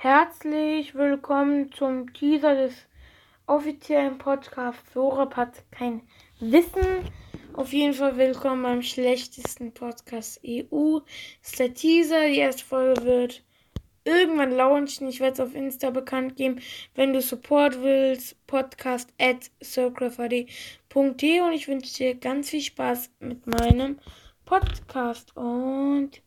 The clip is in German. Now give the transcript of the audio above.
Herzlich willkommen zum Teaser des offiziellen Podcasts. Sorab hat kein Wissen. Auf jeden Fall willkommen beim schlechtesten Podcast EU. Das ist der Teaser. Die erste Folge wird irgendwann launchen. Ich werde es auf Insta bekannt geben. Wenn du Support willst, podcast at circlefd.de und ich wünsche dir ganz viel Spaß mit meinem Podcast und